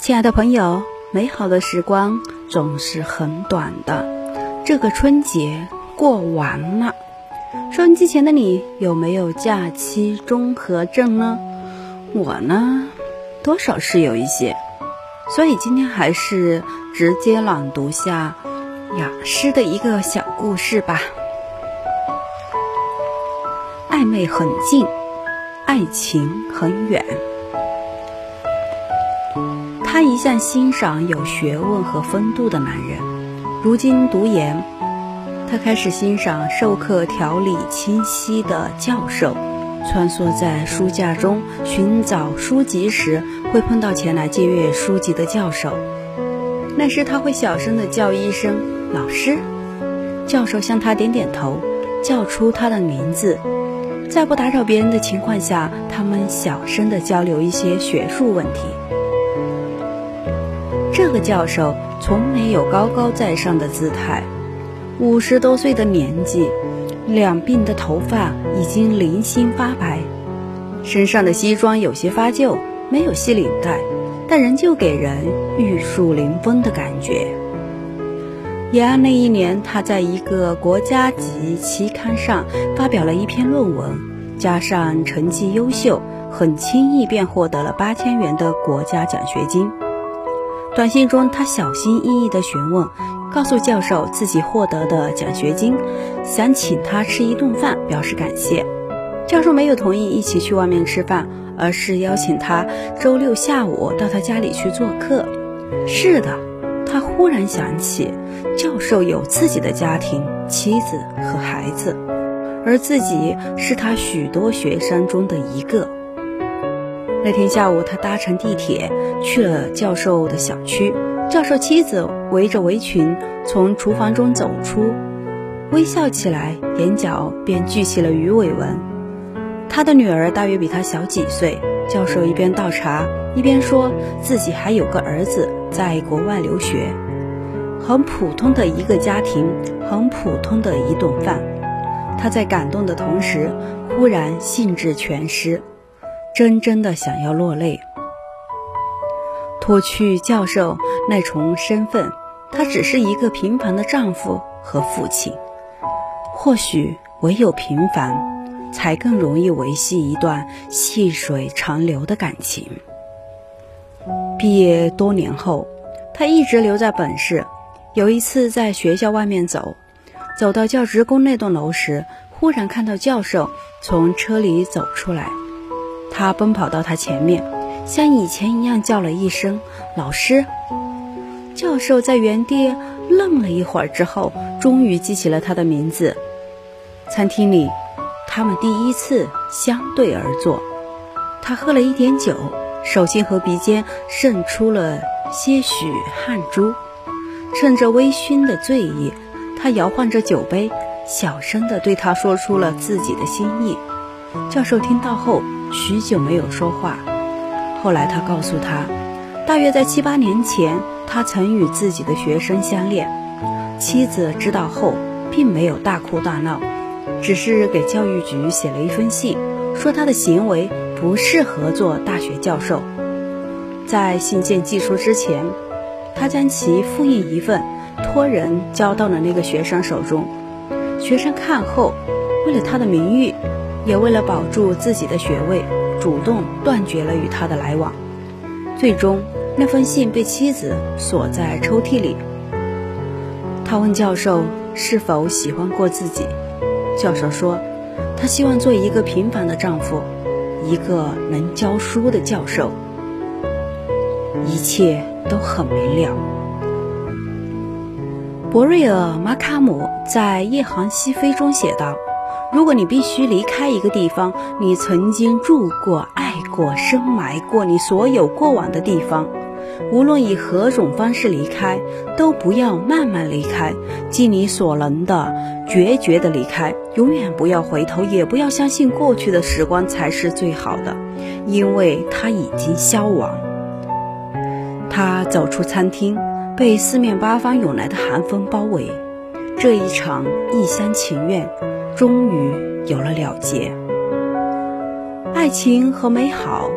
亲爱的朋友，美好的时光总是很短的，这个春节过完了，收音机前的你有没有假期综合症呢？我呢，多少是有一些，所以今天还是直接朗读下雅诗的一个小故事吧。暧昧很近，爱情很远。他一向欣赏有学问和风度的男人，如今读研，他开始欣赏授课条理清晰的教授。穿梭在书架中寻找书籍时，会碰到前来借阅书籍的教授。那时他会小声地叫一声“老师”，教授向他点点头，叫出他的名字。在不打扰别人的情况下，他们小声地交流一些学术问题。这个教授从没有高高在上的姿态，五十多岁的年纪，两鬓的头发已经零星发白，身上的西装有些发旧，没有系领带，但仍旧给人玉树临风的感觉。延安那一年，他在一个国家级期刊上发表了一篇论文，加上成绩优秀，很轻易便获得了八千元的国家奖学金。短信中，他小心翼翼地询问，告诉教授自己获得的奖学金，想请他吃一顿饭表示感谢。教授没有同意一起去外面吃饭，而是邀请他周六下午到他家里去做客。是的，他忽然想起，教授有自己的家庭、妻子和孩子，而自己是他许多学生中的一个。那天下午，他搭乘地铁去了教授的小区。教授妻子围着围裙从厨房中走出，微笑起来，眼角便聚起了鱼尾纹。他的女儿大约比他小几岁。教授一边倒茶，一边说自己还有个儿子在国外留学。很普通的一个家庭，很普通的一顿饭。他在感动的同时，忽然兴致全失。真真的想要落泪。脱去教授那重身份，他只是一个平凡的丈夫和父亲。或许唯有平凡，才更容易维系一段细水长流的感情。毕业多年后，他一直留在本市。有一次在学校外面走，走到教职工那栋楼时，忽然看到教授从车里走出来。他奔跑到他前面，像以前一样叫了一声“老师”。教授在原地愣了一会儿之后，终于记起了他的名字。餐厅里，他们第一次相对而坐。他喝了一点酒，手心和鼻尖渗出了些许汗珠。趁着微醺的醉意，他摇晃着酒杯，小声地对他说出了自己的心意。教授听到后。许久没有说话。后来他告诉他，大约在七八年前，他曾与自己的学生相恋。妻子知道后，并没有大哭大闹，只是给教育局写了一封信，说他的行为不适合做大学教授。在信件寄出之前，他将其复印一份，托人交到了那个学生手中。学生看后，为了他的名誉。也为了保住自己的学位，主动断绝了与他的来往。最终，那封信被妻子锁在抽屉里。他问教授是否喜欢过自己，教授说，他希望做一个平凡的丈夫，一个能教书的教授。一切都很明了。博瑞尔·马卡姆在《夜航西飞》中写道。如果你必须离开一个地方，你曾经住过、爱过、深埋过你所有过往的地方，无论以何种方式离开，都不要慢慢离开，尽你所能的决绝的离开，永远不要回头，也不要相信过去的时光才是最好的，因为它已经消亡。他走出餐厅，被四面八方涌来的寒风包围，这一场一厢情愿。终于有了了结。爱情和美好，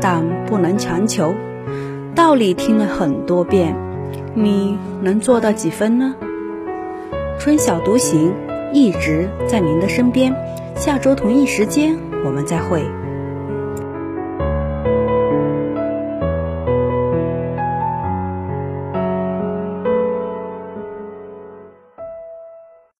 但不能强求。道理听了很多遍，你能做到几分呢？春晓独行，一直在您的身边。下周同一时间，我们再会。